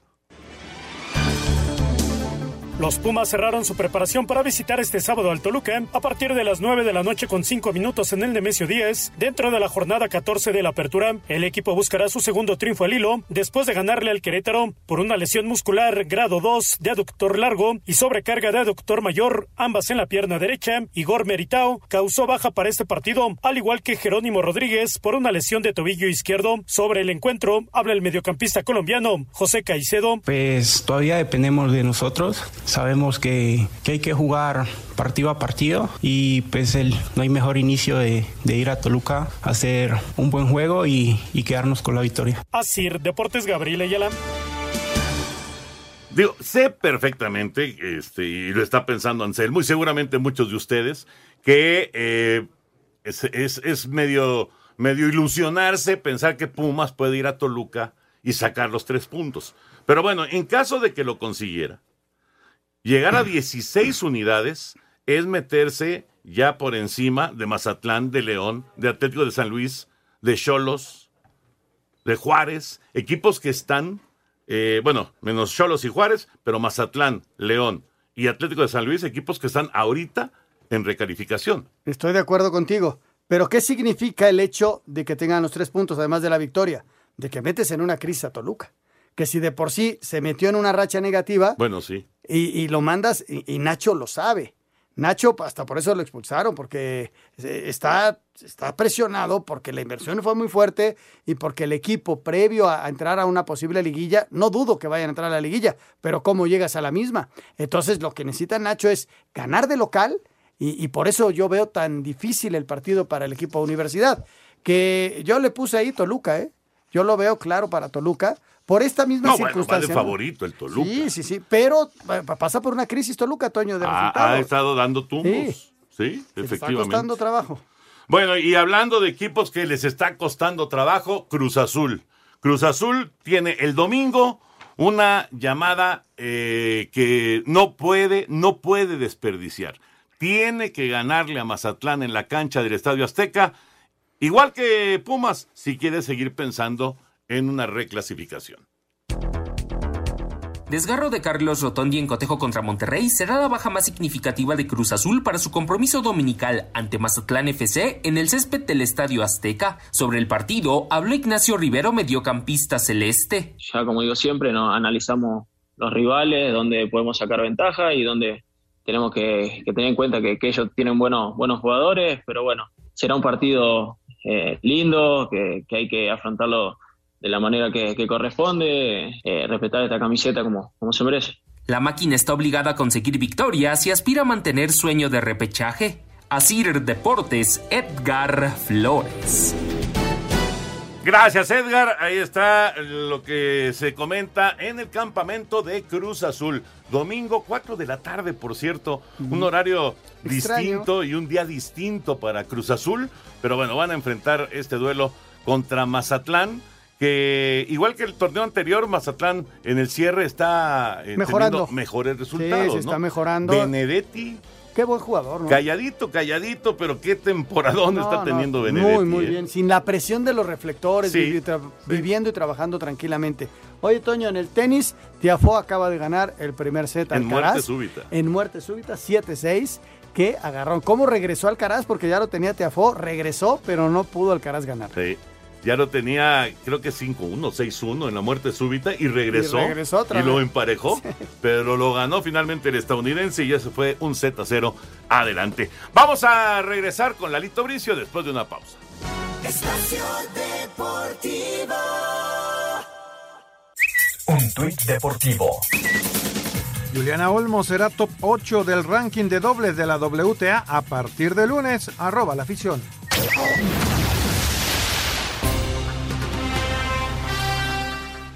Los Pumas cerraron su preparación para visitar este sábado al Toluca a partir de las 9 de la noche con 5 minutos en el Nemesio 10. Dentro de la jornada 14 de la apertura, el equipo buscará su segundo triunfo al hilo después de ganarle al Querétaro por una lesión muscular grado 2 de aductor largo y sobrecarga de aductor mayor, ambas en la pierna derecha. Igor Meritao causó baja para este partido, al igual que Jerónimo Rodríguez por una lesión de tobillo izquierdo. Sobre el encuentro, habla el mediocampista colombiano José Caicedo. Pues todavía dependemos de nosotros. Sabemos que, que hay que jugar partido a partido y pues el, no hay mejor inicio de, de ir a Toluca, hacer un buen juego y, y quedarnos con la victoria. Asir Deportes Gabriel Ayala. Digo, sé perfectamente, este, y lo está pensando Anselmo, y seguramente muchos de ustedes, que eh, es, es- es medio, medio ilusionarse pensar que Pumas puede ir a Toluca y sacar los tres puntos. Pero bueno, en caso de que lo consiguiera, llegar a 16 unidades es meterse ya por encima de Mazatlán, de León, de Atlético de San Luis, de Cholos, de Juárez, equipos que están eh, bueno, menos Cholos y Juárez, pero Mazatlán, León y Atlético de San Luis, equipos que están ahorita en recalificación. Estoy de acuerdo contigo. Pero ¿qué significa el hecho de que tengan los tres puntos, además de la victoria? De que metes en una crisis a Toluca. Que si de por sí se metió en una racha negativa. Bueno, sí. Y, y lo mandas, y, y Nacho lo sabe. Nacho, hasta por eso lo expulsaron, porque eh, está, está presionado, porque la inversión fue muy fuerte y porque el equipo, previo a, a, entrar a una posible liguilla, no dudo que vayan a entrar a la liguilla, pero ¿cómo llegas a la misma? Entonces, lo que necesita Nacho es ganar de local y, y por eso yo veo tan difícil el partido para el equipo de universidad, que yo le puse ahí Toluca, ¿eh? Yo lo veo claro para Toluca, por esta misma no, circunstancia. Bueno, va de favorito el Toluca. Sí, sí, sí, pero pasa por una crisis Toluca, Toño, de ha, resultados. ha estado dando tumbos. Sí, efectivamente. Está costando trabajo. Bueno, y hablando de equipos que les está costando trabajo, Cruz Azul. Cruz Azul tiene el domingo una llamada eh, que no puede, no puede desperdiciar. Tiene que ganarle a Mazatlán en la cancha del Estadio Azteca, igual que Pumas, si quiere seguir pensando en una reclasificación. Desgarro de Carlos Rotondi en cotejo contra Monterrey será la baja más significativa de Cruz Azul para su compromiso dominical ante Mazatlán FC en el césped del Estadio Azteca. Sobre el partido habló Ignacio Rivero, mediocampista celeste. Ya como digo siempre, ¿no? analizamos los rivales, donde podemos sacar ventaja y donde tenemos que, que tener en cuenta que, que, ellos tienen buenos, buenos jugadores, pero bueno, será un partido eh, lindo, que, que hay que afrontarlo de la manera que, que corresponde, eh, respetar esta camiseta como, como se merece. La máquina está obligada a conseguir victorias y aspira a mantener sueño de repechaje. Asir Deportes, Edgar Flores. Gracias Edgar, ahí está lo que se comenta en el campamento de Cruz Azul. Domingo 4 de la tarde, por cierto, un horario Extraño. distinto y un día distinto para Cruz Azul, pero bueno, van a enfrentar este duelo contra Mazatlán que igual que el torneo anterior, Mazatlán en el cierre está eh, mejorando mejores resultados. Sí, se está ¿no? mejorando. Benedetti. Qué buen jugador, ¿no? Calladito, calladito, pero qué temporadón no, está teniendo no, Benedetti. Muy, muy eh? bien. Sin la presión de los reflectores, sí, vivi sí. viviendo y trabajando tranquilamente. Oye, Toño, en el tenis, Tiafó acaba de ganar el primer set en Alcaraz. muerte súbita. En muerte súbita, 7-6 que agarró. ¿Cómo regresó Alcaraz? Porque ya lo tenía Tiafó, regresó, pero no pudo Alcaraz ganar. Sí ya lo tenía, creo que 5-1, 6-1 en la muerte súbita y regresó. Y, regresó otra y lo emparejó, sí. pero lo ganó finalmente el estadounidense y ya se fue un Z 0 adelante. Vamos a regresar con Lalito Bricio después de una pausa. Espacio Deportivo. Un tuit deportivo. Juliana Olmo será top 8 del ranking de dobles de la WTA a partir de lunes. Arroba la afición.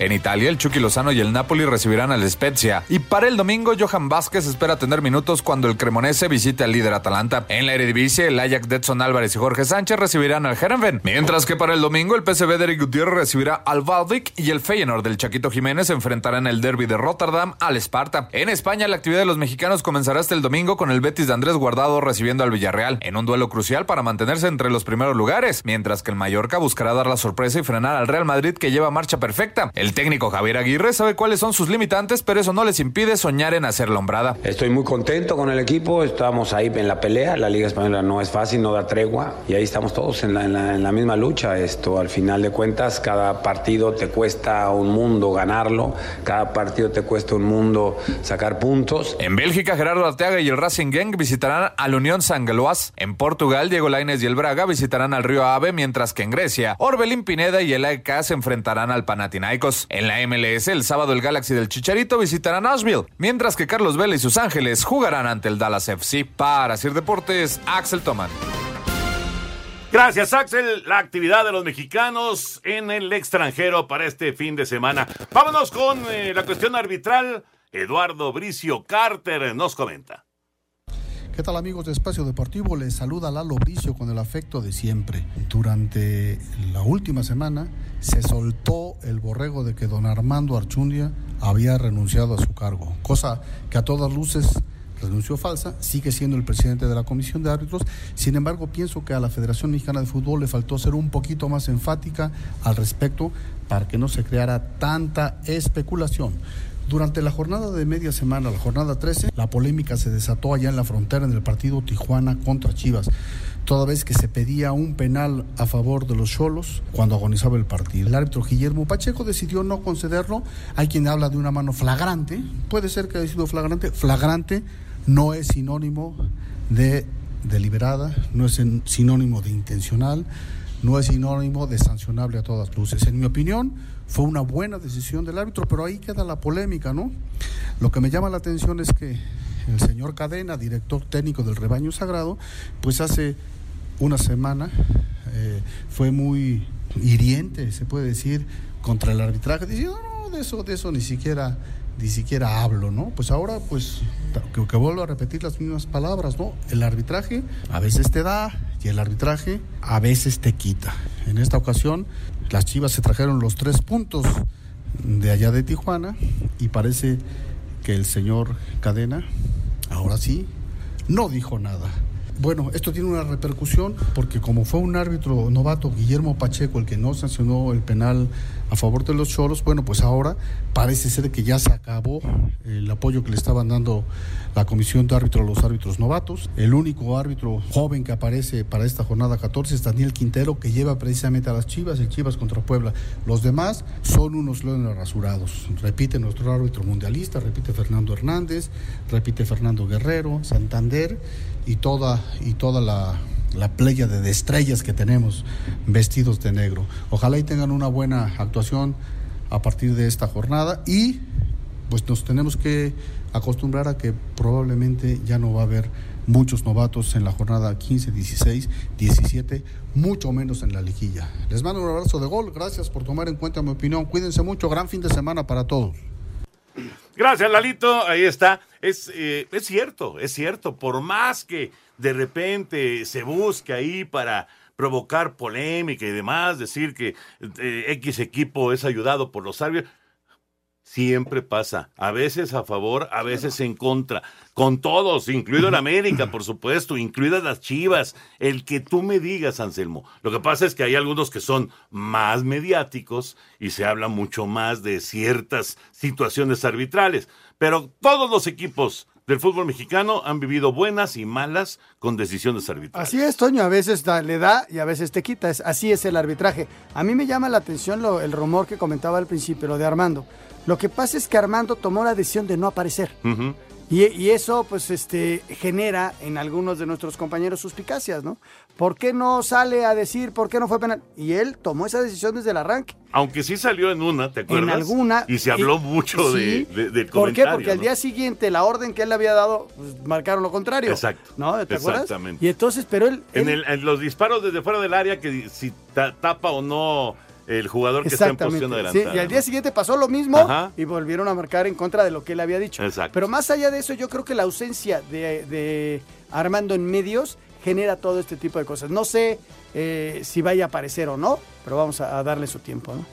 En Italia, el Chucky Lozano y el Napoli recibirán al Spezia. Y para el domingo, Johan Vázquez espera tener minutos cuando el Cremonese visite al líder Atalanta. En la Eredivisie, el Ajax de Edson Álvarez y Jorge Sánchez recibirán al Herenven. Mientras que para el domingo, el PSV de Eric Gutiérrez recibirá al Valdic y el Feyenoord del Chaquito Jiménez enfrentarán el derby de Rotterdam al Esparta. En España, la actividad de los mexicanos comenzará hasta el domingo con el Betis de Andrés Guardado recibiendo al Villarreal en un duelo crucial para mantenerse entre los primeros lugares, mientras que el Mallorca buscará dar la sorpresa y frenar al Real Madrid que lleva marcha perfecta. El técnico Javier Aguirre sabe cuáles son sus limitantes, pero eso no les impide soñar en hacer la hombrada. Estoy muy contento con el equipo, estamos ahí en la pelea, la Liga Española no es fácil, no da tregua y ahí estamos todos en la, en la, en la misma lucha. Esto al final de cuentas, cada partido te cuesta un mundo ganarlo, cada partido te cuesta un mundo sacar puntos. En Bélgica, Gerardo Arteaga y el Racing Gang visitarán al Unión Sangeloas. En Portugal, Diego Lainez y el Braga visitarán al Río Ave, mientras que en Grecia, Orbelín Pineda y el AEK se enfrentarán al Panathinaikos. En la MLS, el sábado el Galaxy del Chicharito visitará Nashville, mientras que Carlos Vela y sus Ángeles jugarán ante el Dallas FC. Para Sir Deportes, Axel Toman. Gracias, Axel. La actividad de los mexicanos en el extranjero para este fin de semana. Vámonos con eh, la cuestión arbitral. Eduardo Bricio Carter nos comenta. ¿Qué tal amigos de Espacio Deportivo? Les saluda Lalo Bricio con el afecto de siempre. Durante la última semana se soltó el borrego de que don Armando Archundia había renunciado a su cargo, cosa que a todas luces renunció falsa, sigue siendo el presidente de la Comisión de Árbitros. Sin embargo, pienso que a la Federación Mexicana de Fútbol le faltó ser un poquito más enfática al respecto para que no se creara tanta especulación. Durante la jornada de media semana, la jornada 13, la polémica se desató allá en la frontera en el partido Tijuana contra Chivas, toda vez que se pedía un penal a favor de los Cholos cuando agonizaba el partido. El árbitro Guillermo Pacheco decidió no concederlo. Hay quien habla de una mano flagrante, puede ser que haya sido flagrante. Flagrante no es sinónimo de deliberada, no es sinónimo de intencional, no es sinónimo de sancionable a todas luces. En mi opinión, fue una buena decisión del árbitro, pero ahí queda la polémica, ¿no? Lo que me llama la atención es que el señor Cadena, director técnico del rebaño sagrado, pues hace una semana eh, fue muy hiriente, se puede decir, contra el arbitraje, diciendo, no, de eso, de eso ni siquiera ni siquiera hablo, ¿no? Pues ahora, pues, que, que, vuelvo a repetir las mismas palabras, ¿no? El arbitraje a veces te da y el arbitraje a veces te quita. En esta ocasión, las Chivas se trajeron los tres puntos de allá de Tijuana y parece que el señor Cadena, ahora sí, no dijo nada. Bueno, esto tiene una repercusión porque como fue un árbitro novato, Guillermo Pacheco, el que no sancionó el penal a favor de los choros, bueno, pues ahora parece ser que ya se acabó el apoyo que le estaban dando la comisión de árbitros a los árbitros novatos. El único árbitro joven que aparece para esta jornada 14 es Daniel Quintero, que lleva precisamente a las Chivas, el Chivas contra Puebla. Los demás son unos leones rasurados. Repite nuestro árbitro mundialista, repite Fernando Hernández, repite Fernando Guerrero, Santander y toda, y toda la, la playa de estrellas que tenemos vestidos de negro. Ojalá y tengan una buena actuación a partir de esta jornada y pues nos tenemos que acostumbrar a que probablemente ya no va a haber muchos novatos en la jornada 15, 16, 17, mucho menos en la liguilla. Les mando un abrazo de gol, gracias por tomar en cuenta mi opinión, cuídense mucho, gran fin de semana para todos. Gracias, Lalito. Ahí está. Es, eh, es cierto, es cierto. Por más que de repente se busque ahí para provocar polémica y demás, decir que eh, X equipo es ayudado por los árbitros, siempre pasa. A veces a favor, a veces en contra. Con todos, incluido el América, por supuesto, incluidas las Chivas. El que tú me digas, Anselmo. Lo que pasa es que hay algunos que son más mediáticos y se habla mucho más de ciertas situaciones arbitrales. Pero todos los equipos del fútbol mexicano han vivido buenas y malas con decisiones arbitrales. Así es, Toño, a veces le da y a veces te quita, así es el arbitraje. A mí me llama la atención lo, el rumor que comentaba al principio, lo de Armando. Lo que pasa es que Armando tomó la decisión de no aparecer. Y, eso, pues, este, genera en algunos de nuestros compañeros suspicacias, ¿no? ¿Por qué no sale a decir por qué no fue penal? Y él tomó esa decisión desde el arranque. Aunque sí salió en una, ¿te acuerdas? En alguna. Y se habló mucho de, del ¿Por qué? Porque al día siguiente la orden que él le había dado, pues, marcaron lo contrario. Exacto. ¿No? ¿Te acuerdas? Exactamente. Y entonces, pero él... En, en los disparos desde fuera del área, que si tapa o no el jugador que está en posición adelantada. Sí, y al día siguiente pasó lo mismo y volvieron a marcar en contra de lo que él había dicho. Exacto. Pero más allá de eso, yo creo que la ausencia de, Armando en medios genera todo este tipo de cosas. No sé eh, si vaya a aparecer o no, pero vamos a, darle su tiempo, ¿no?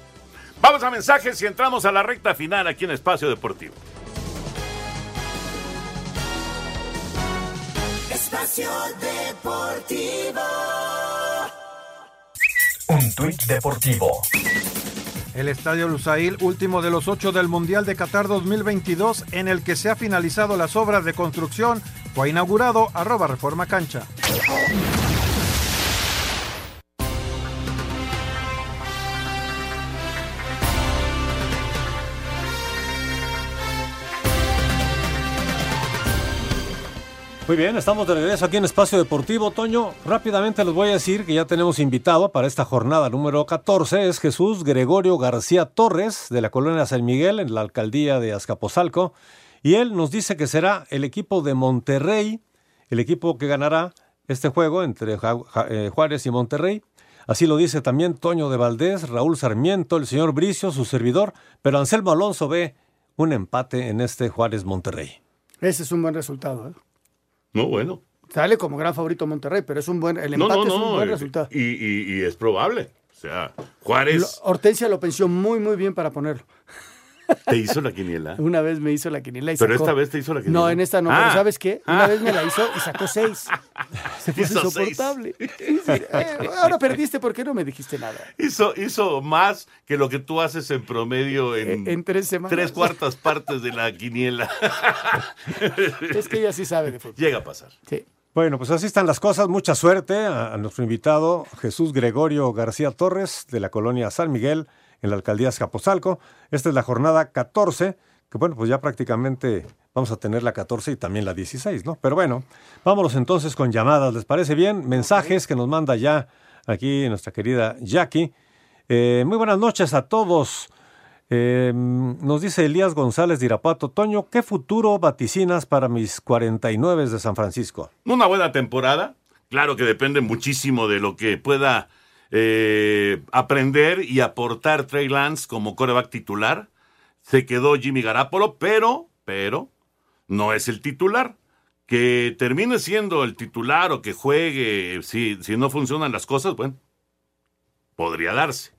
Vamos a mensajes y entramos a la recta final aquí en Espacio Deportivo. Espacio Deportivo. Deportivo. El Estadio Lusail, último de los ocho del Mundial de Qatar 2022, en el que se ha finalizado las obras de construcción, fue inaugurado arroba Reforma Cancha. Muy bien, estamos de regreso aquí en Espacio Deportivo. Toño, rápidamente les voy a decir que ya tenemos invitado para esta jornada número 14. Es Jesús Gregorio García Torres, de la colonia San Miguel, en la alcaldía de Azcapotzalco. Y él nos dice que será el equipo de Monterrey, el equipo que ganará este juego entre eh, Juárez y Monterrey. Así lo dice también Toño de Valdés, Raúl Sarmiento, el señor Bricio, su servidor. Pero Anselmo Alonso ve un empate en este Juárez-Monterrey. Ese es un buen resultado. ¿eh? No, bueno. Sale como gran favorito Monterrey, pero es un buen, el empate es un buen resultado. Y, es probable. O sea, Juárez. Hortensia lo pensó muy, muy bien para ponerlo. ¿Te hizo la quiniela? Una vez me hizo la quiniela y Pero esta vez te hizo la quiniela. No, en esta no, pero ah. ¿sabes qué? Una ah. vez me la hizo y sacó seis. Se puso Hizo insoportable. Eh, ahora perdiste, ¿por qué no me dijiste nada? Hizo, hizo más que lo que tú haces en promedio en, En tres semanas. tres cuartas partes de la quiniela. Es que ella sí sabe de fútbol. Llega a pasar. Sí. Bueno, pues así están las cosas. Mucha suerte a, a nuestro invitado Jesús Gregorio García Torres de la colonia San Miguel en la alcaldía Escapozalco. Esta es la jornada 14, que bueno, pues ya prácticamente vamos a tener la 14 y también la 16, ¿no? Pero bueno, vámonos entonces con llamadas. ¿Les parece bien? Mensajes que nos manda ya aquí nuestra querida Jackie. Eh, muy buenas noches a todos. Eh, nos dice Elías González de Irapato. Toño, ¿qué futuro vaticinas para mis 49 de San Francisco? Una buena temporada. Claro que depende muchísimo de lo que pueda eh, aprender y aportar Trey Lance como coreback titular. Se quedó Jimmy Garapolo, pero, pero, no es el titular. Que termine siendo el titular o que juegue, si, si no funcionan las cosas, bueno, podría darse.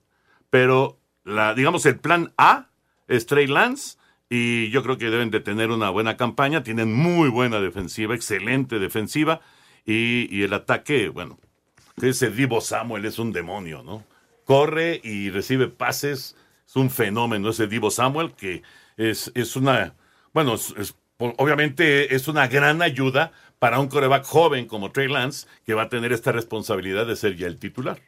Pero, la, digamos, el plan A es Trey Lance y yo creo que deben de tener una buena campaña. Tienen muy buena defensiva, excelente defensiva y, y el ataque, bueno, ese Divo Samuel es un demonio, ¿no? Corre y recibe pases, es un fenómeno ese Divo Samuel que es, es una, bueno, es- obviamente es una gran ayuda para un coreback joven como Trey Lance que va a tener esta responsabilidad de ser ya el titular.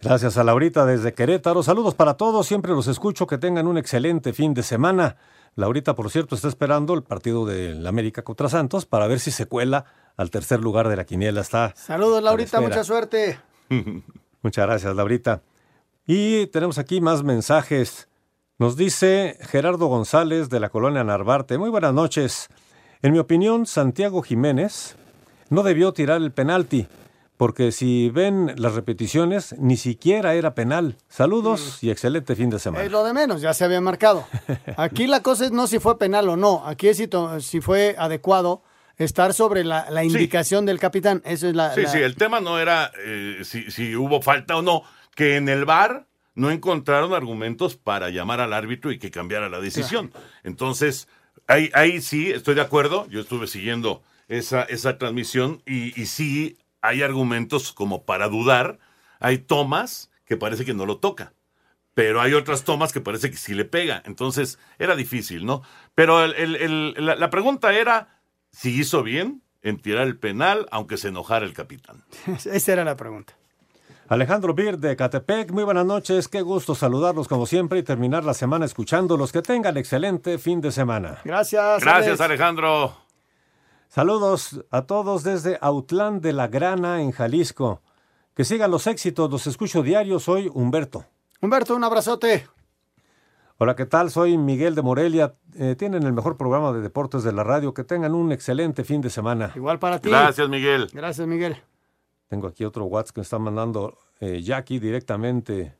Gracias a Laurita desde Querétaro. Saludos para todos, siempre los escucho. Que tengan un excelente fin de semana. Laurita, por cierto, está esperando el partido del América contra Santos para ver si se cuela al tercer lugar de la quiniela. Está. Saludos, Laurita, la mucha suerte. Muchas gracias, Laurita. Y tenemos aquí más mensajes. Nos dice Gerardo González de la colonia Narvarte. Muy buenas noches. En mi opinión, Santiago Jiménez no debió tirar el penalti, porque si ven las repeticiones, ni siquiera era penal. Saludos y excelente fin de semana. Es lo de menos, ya se había marcado. Aquí la cosa es no si fue penal o no, aquí es si, fue adecuado estar sobre la, la indicación del capitán. Eso es la... Sí, la- sí, el tema no era eh, si, si hubo falta o no, que en el bar no encontraron argumentos para llamar al árbitro y que cambiara la decisión. Entonces, ahí, ahí sí, estoy de acuerdo, yo estuve siguiendo esa, esa transmisión y, y sí hay argumentos como para dudar, hay tomas que parece que no lo toca. Pero hay otras tomas que parece que sí le pega. Entonces, era difícil, ¿no? Pero el- el- el- la, la pregunta era si hizo bien en tirar el penal, aunque se enojara el capitán. Esa era la pregunta. Alejandro Bir de Catepec, muy buenas noches. Qué gusto saludarlos como siempre y terminar la semana escuchándolos. Que tengan excelente fin de semana. Gracias. Gracias, Alejandro. Saludos a todos desde Autlán de la Grana, en Jalisco. Que sigan los éxitos, los escucho diario. Soy Humberto. Humberto, un abrazote. Hola, ¿qué tal? Soy Miguel de Morelia. Eh, tienen el mejor programa de deportes de la radio. Que tengan un excelente fin de semana. Igual para ti. Gracias, Miguel. Gracias, Miguel. Tengo aquí otro WhatsApp que me está mandando eh, Jackie directamente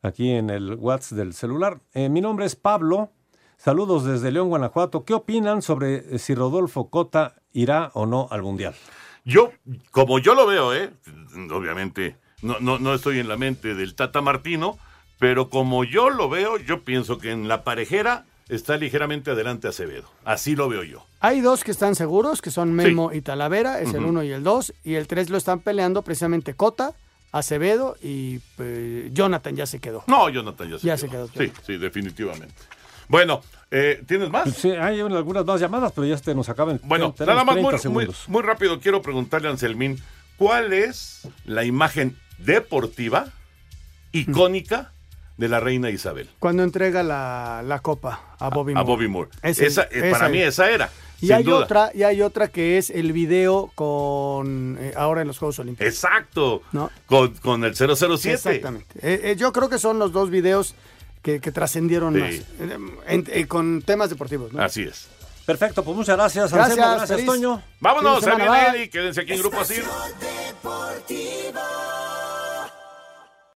aquí en el WhatsApp del celular. Eh, mi nombre es Pablo. Saludos desde León, Guanajuato. ¿Qué opinan sobre eh, si Rodolfo Cota irá o no al Mundial? Yo, como yo lo veo, ¿eh? obviamente no, no, no estoy en la mente del Tata Martino, pero como yo lo veo, yo pienso que en la parejera está ligeramente adelante Acevedo. Así lo veo yo. Hay dos que están seguros, que son Memo y Talavera, es el Ujú. uno y el dos, y el tres lo están peleando precisamente Cota, Acevedo y eh, Jonathan ya se quedó. No, Jonathan ya se Ya quedó. se quedó, Sí, sí, definitivamente. Bueno, eh, ¿tienes más? Sí, hay algunas más llamadas, pero ya este nos acaban. Bueno, nada más 30 muy, muy, segundos. muy rápido quiero preguntarle a Anselmín, ¿cuál es la imagen deportiva icónica de la reina Isabel? Cuando entrega la, la copa a Bobby a Moore. Bobby Moore. Esa, eh, para esa mí es. esa era. Y hay duda. otra, y hay otra que es el video con eh, ahora en los Juegos Olímpicos. Exacto. ¿No? Con, con el 007. Exactamente. Eh, eh, yo creo que son los dos videos que, que trascendieron Sí. más. eh, en- eh, con temas deportivos. ¿no? Así es. Perfecto, pues muchas gracias, Gracias, Anselmo, gracias, Toño. Vámonos, Ariel bye. Eddy, quédense aquí en Grupo Asir. Deportivo.